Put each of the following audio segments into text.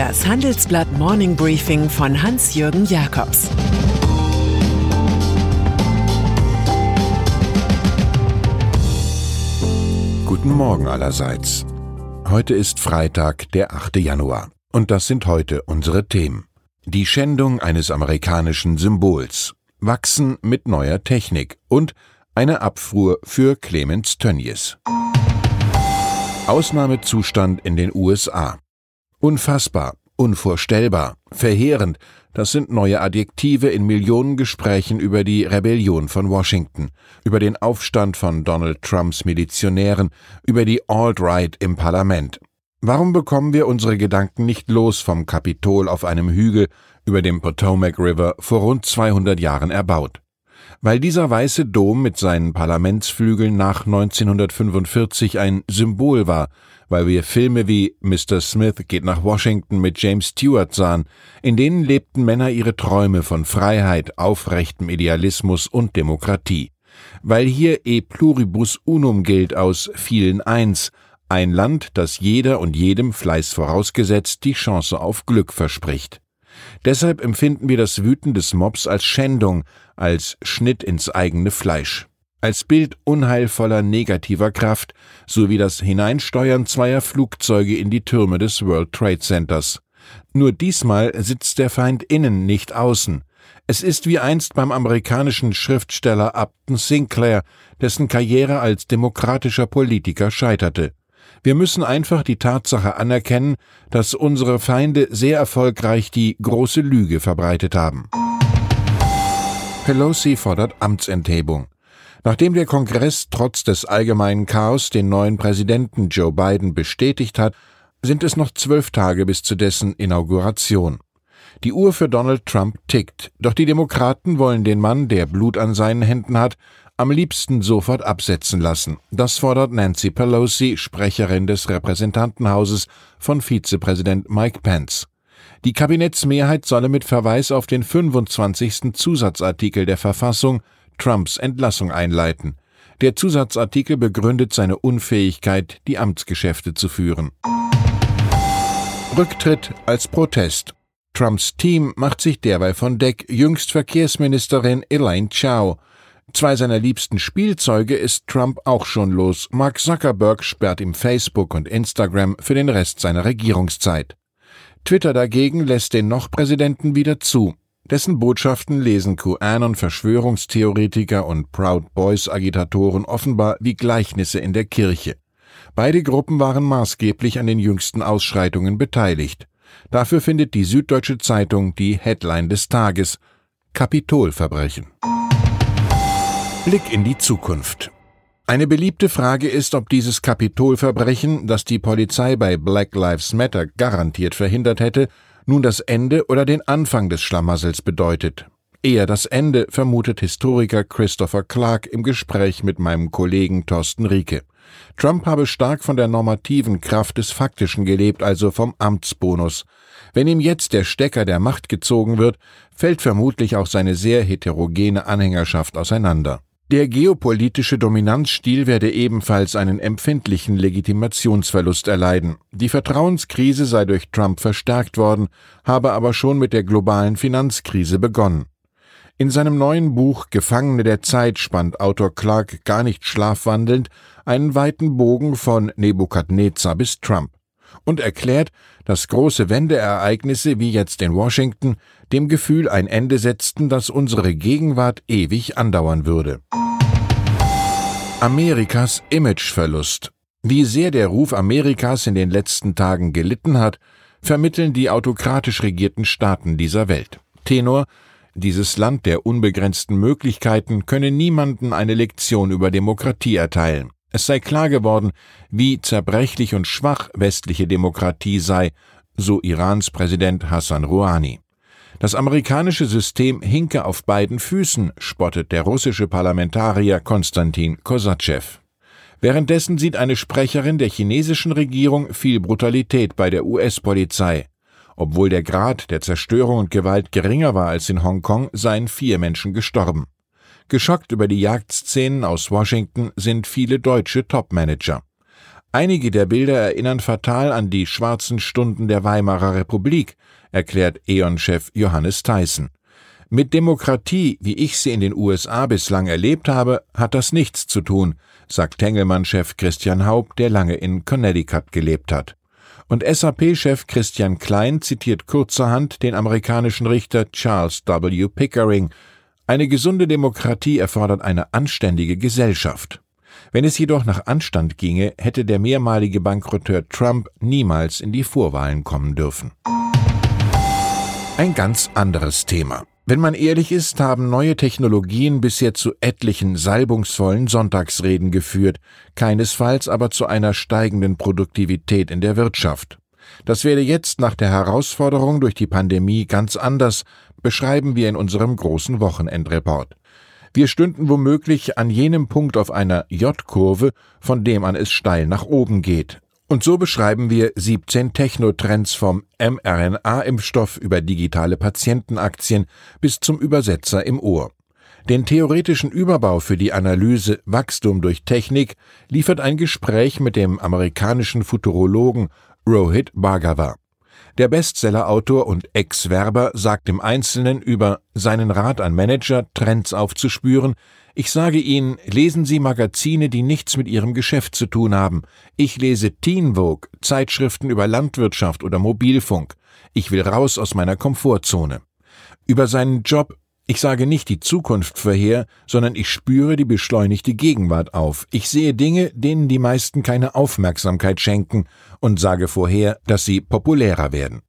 Das Handelsblatt Morning Briefing von Hans-Jürgen Jakobs Guten Morgen allerseits. Heute ist Freitag, der 8. Januar. Und das sind heute unsere Themen. Die Schändung eines amerikanischen Symbols, Wachsen mit neuer Technik und eine Abfuhr für Clemens Tönnies. Ausnahmezustand in den USA. Unfassbar, unvorstellbar, verheerend, das sind neue Adjektive in Millionen Gesprächen über die Rebellion von Washington, über den Aufstand von Donald Trumps Milizionären, über die Alt-Right im Parlament. Warum bekommen wir unsere Gedanken nicht los vom Kapitol auf einem Hügel über dem Potomac River vor rund 200 Jahren erbaut? Weil dieser weiße Dom mit seinen Parlamentsflügeln nach 1945 ein Symbol war, weil wir Filme wie Mr. Smith geht nach Washington mit James Stewart sahen, in denen lebten Männer ihre Träume von Freiheit, aufrechtem Idealismus und Demokratie. Weil hier e pluribus unum gilt aus vielen eins, ein Land, das jeder und jedem Fleiß vorausgesetzt die Chance auf Glück verspricht. Deshalb empfinden wir das Wüten des Mobs als Schändung, als Schnitt ins eigene Fleisch, als Bild unheilvoller negativer Kraft, sowie das Hineinsteuern zweier Flugzeuge in die Türme des World Trade Centers. Nur diesmal sitzt der Feind innen, nicht außen. Es ist wie einst beim amerikanischen Schriftsteller Upton Sinclair, dessen Karriere als demokratischer Politiker scheiterte. Wir müssen einfach die Tatsache anerkennen, dass unsere Feinde sehr erfolgreich die große Lüge verbreitet haben. Pelosi fordert Amtsenthebung. Nachdem der Kongress trotz des allgemeinen Chaos den neuen Präsidenten Joe Biden bestätigt hat, sind es noch zwölf Tage bis zu dessen Inauguration. Die Uhr für Donald Trump tickt, doch die Demokraten wollen den Mann, der Blut an seinen Händen hat, am liebsten sofort absetzen lassen. Das fordert Nancy Pelosi, Sprecherin des Repräsentantenhauses von Vizepräsident Mike Pence. Die Kabinettsmehrheit solle mit Verweis auf den 25. Zusatzartikel der Verfassung Trumps Entlassung einleiten. Der Zusatzartikel begründet seine Unfähigkeit, die Amtsgeschäfte zu führen. Rücktritt als Protest. Trumps Team macht sich derweil von Deck, jüngst Verkehrsministerin Elaine Chao Zwei seiner liebsten Spielzeuge ist Trump auch schon los. Mark Zuckerberg sperrt ihm Facebook und Instagram für den Rest seiner Regierungszeit. Twitter dagegen lässt den noch Präsidenten wieder zu. Dessen Botschaften lesen QAnon Verschwörungstheoretiker und Proud Boys Agitatoren offenbar wie Gleichnisse in der Kirche. Beide Gruppen waren maßgeblich an den jüngsten Ausschreitungen beteiligt. Dafür findet die Süddeutsche Zeitung die Headline des Tages Kapitolverbrechen. Blick in die Zukunft. Eine beliebte Frage ist, ob dieses Kapitolverbrechen, das die Polizei bei Black Lives Matter garantiert verhindert hätte, nun das Ende oder den Anfang des Schlamassels bedeutet. Eher das Ende, vermutet Historiker Christopher Clark im Gespräch mit meinem Kollegen Thorsten Rieke. Trump habe stark von der normativen Kraft des Faktischen gelebt, also vom Amtsbonus. Wenn ihm jetzt der Stecker der Macht gezogen wird, fällt vermutlich auch seine sehr heterogene Anhängerschaft auseinander. Der geopolitische Dominanzstil werde ebenfalls einen empfindlichen Legitimationsverlust erleiden. Die Vertrauenskrise sei durch Trump verstärkt worden, habe aber schon mit der globalen Finanzkrise begonnen. In seinem neuen Buch Gefangene der Zeit spannt Autor Clark gar nicht schlafwandelnd einen weiten Bogen von Nebukadnezar bis Trump und erklärt, dass große Wendeereignisse wie jetzt in Washington dem Gefühl ein Ende setzten, dass unsere Gegenwart ewig andauern würde. Amerikas Imageverlust. Wie sehr der Ruf Amerikas in den letzten Tagen gelitten hat, vermitteln die autokratisch regierten Staaten dieser Welt. Tenor dieses Land der unbegrenzten Möglichkeiten könne niemanden eine Lektion über Demokratie erteilen. Es sei klar geworden, wie zerbrechlich und schwach westliche Demokratie sei, so Irans Präsident Hassan Rouhani. Das amerikanische System hinke auf beiden Füßen, spottet der russische Parlamentarier Konstantin Kosatschew. Währenddessen sieht eine Sprecherin der chinesischen Regierung viel Brutalität bei der US-Polizei. Obwohl der Grad der Zerstörung und Gewalt geringer war als in Hongkong, seien vier Menschen gestorben. Geschockt über die Jagdszenen aus Washington sind viele deutsche Topmanager. Einige der Bilder erinnern fatal an die schwarzen Stunden der Weimarer Republik, erklärt E.ON-Chef Johannes Tyson. Mit Demokratie, wie ich sie in den USA bislang erlebt habe, hat das nichts zu tun, sagt Tengelmann-Chef Christian Haupt, der lange in Connecticut gelebt hat. Und SAP-Chef Christian Klein zitiert kurzerhand den amerikanischen Richter Charles W. Pickering. Eine gesunde Demokratie erfordert eine anständige Gesellschaft. Wenn es jedoch nach Anstand ginge, hätte der mehrmalige Bankrotteur Trump niemals in die Vorwahlen kommen dürfen. Ein ganz anderes Thema. Wenn man ehrlich ist, haben neue Technologien bisher zu etlichen salbungsvollen Sonntagsreden geführt, keinesfalls aber zu einer steigenden Produktivität in der Wirtschaft. Das werde jetzt nach der Herausforderung durch die Pandemie ganz anders, beschreiben wir in unserem großen Wochenendreport. Wir stünden womöglich an jenem Punkt auf einer J-Kurve, von dem an es steil nach oben geht. Und so beschreiben wir 17 Technotrends vom mRNA-Impfstoff über digitale Patientenaktien bis zum Übersetzer im Ohr. Den theoretischen Überbau für die Analyse Wachstum durch Technik liefert ein Gespräch mit dem amerikanischen Futurologen Rohit Bhargava. Der Bestsellerautor und Ex-Werber sagt im Einzelnen über seinen Rat an Manager, Trends aufzuspüren, ich sage Ihnen, lesen Sie Magazine, die nichts mit Ihrem Geschäft zu tun haben. Ich lese Teen Vogue, Zeitschriften über Landwirtschaft oder Mobilfunk. Ich will raus aus meiner Komfortzone. Über seinen Job ich sage nicht die Zukunft vorher, sondern ich spüre die beschleunigte Gegenwart auf. Ich sehe Dinge, denen die meisten keine Aufmerksamkeit schenken und sage vorher, dass sie populärer werden.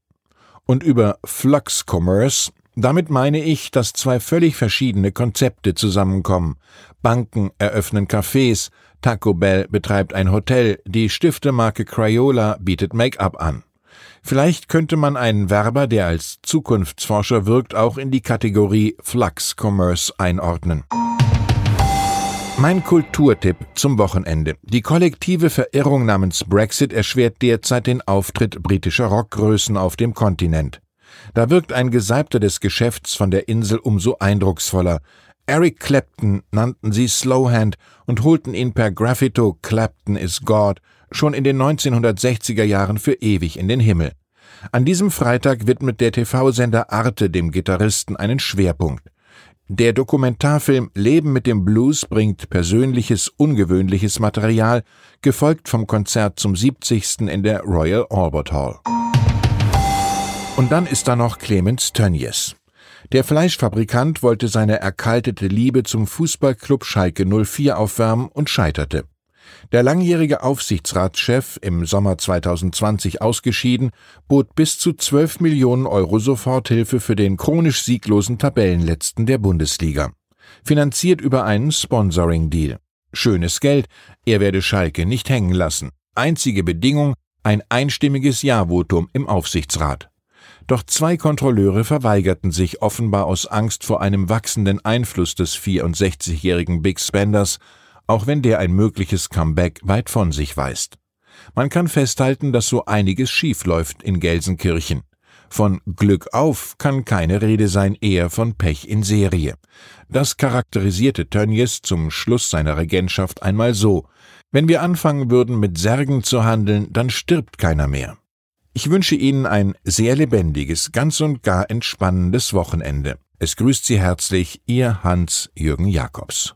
Und über Flux Commerce, damit meine ich, dass zwei völlig verschiedene Konzepte zusammenkommen. Banken eröffnen Cafés, Taco Bell betreibt ein Hotel, die Stiftemarke Crayola bietet Make-up an. Vielleicht könnte man einen Werber, der als Zukunftsforscher wirkt, auch in die Kategorie Flux Commerce einordnen. Mein Kulturtipp zum Wochenende. Die kollektive Verirrung namens Brexit erschwert derzeit den Auftritt britischer Rockgrößen auf dem Kontinent. Da wirkt ein Gesalbter des Geschäfts von der Insel umso eindrucksvoller. Eric Clapton nannten sie Slowhand und holten ihn per Graffito Clapton is God schon in den 1960er Jahren für ewig in den Himmel. An diesem Freitag widmet der TV-Sender Arte dem Gitarristen einen Schwerpunkt. Der Dokumentarfilm Leben mit dem Blues bringt persönliches, ungewöhnliches Material, gefolgt vom Konzert zum 70. in der Royal Albert Hall. Und dann ist da noch Clemens Tönjes. Der Fleischfabrikant wollte seine erkaltete Liebe zum Fußballclub Schalke 04 aufwärmen und scheiterte. Der langjährige Aufsichtsratschef, im Sommer 2020 ausgeschieden, bot bis zu 12 Millionen Euro Soforthilfe für den chronisch sieglosen Tabellenletzten der Bundesliga. Finanziert über einen Sponsoring-Deal. Schönes Geld, er werde Schalke nicht hängen lassen. Einzige Bedingung, ein einstimmiges Ja-Votum im Aufsichtsrat. Doch zwei Kontrolleure verweigerten sich offenbar aus Angst vor einem wachsenden Einfluss des 64-jährigen Big Spenders auch wenn der ein mögliches Comeback weit von sich weist. Man kann festhalten, dass so einiges schief läuft in Gelsenkirchen. Von Glück auf kann keine Rede sein, eher von Pech in Serie. Das charakterisierte Tönnies zum Schluss seiner Regentschaft einmal so. Wenn wir anfangen würden, mit Särgen zu handeln, dann stirbt keiner mehr. Ich wünsche Ihnen ein sehr lebendiges, ganz und gar entspannendes Wochenende. Es grüßt Sie herzlich Ihr Hans-Jürgen Jakobs.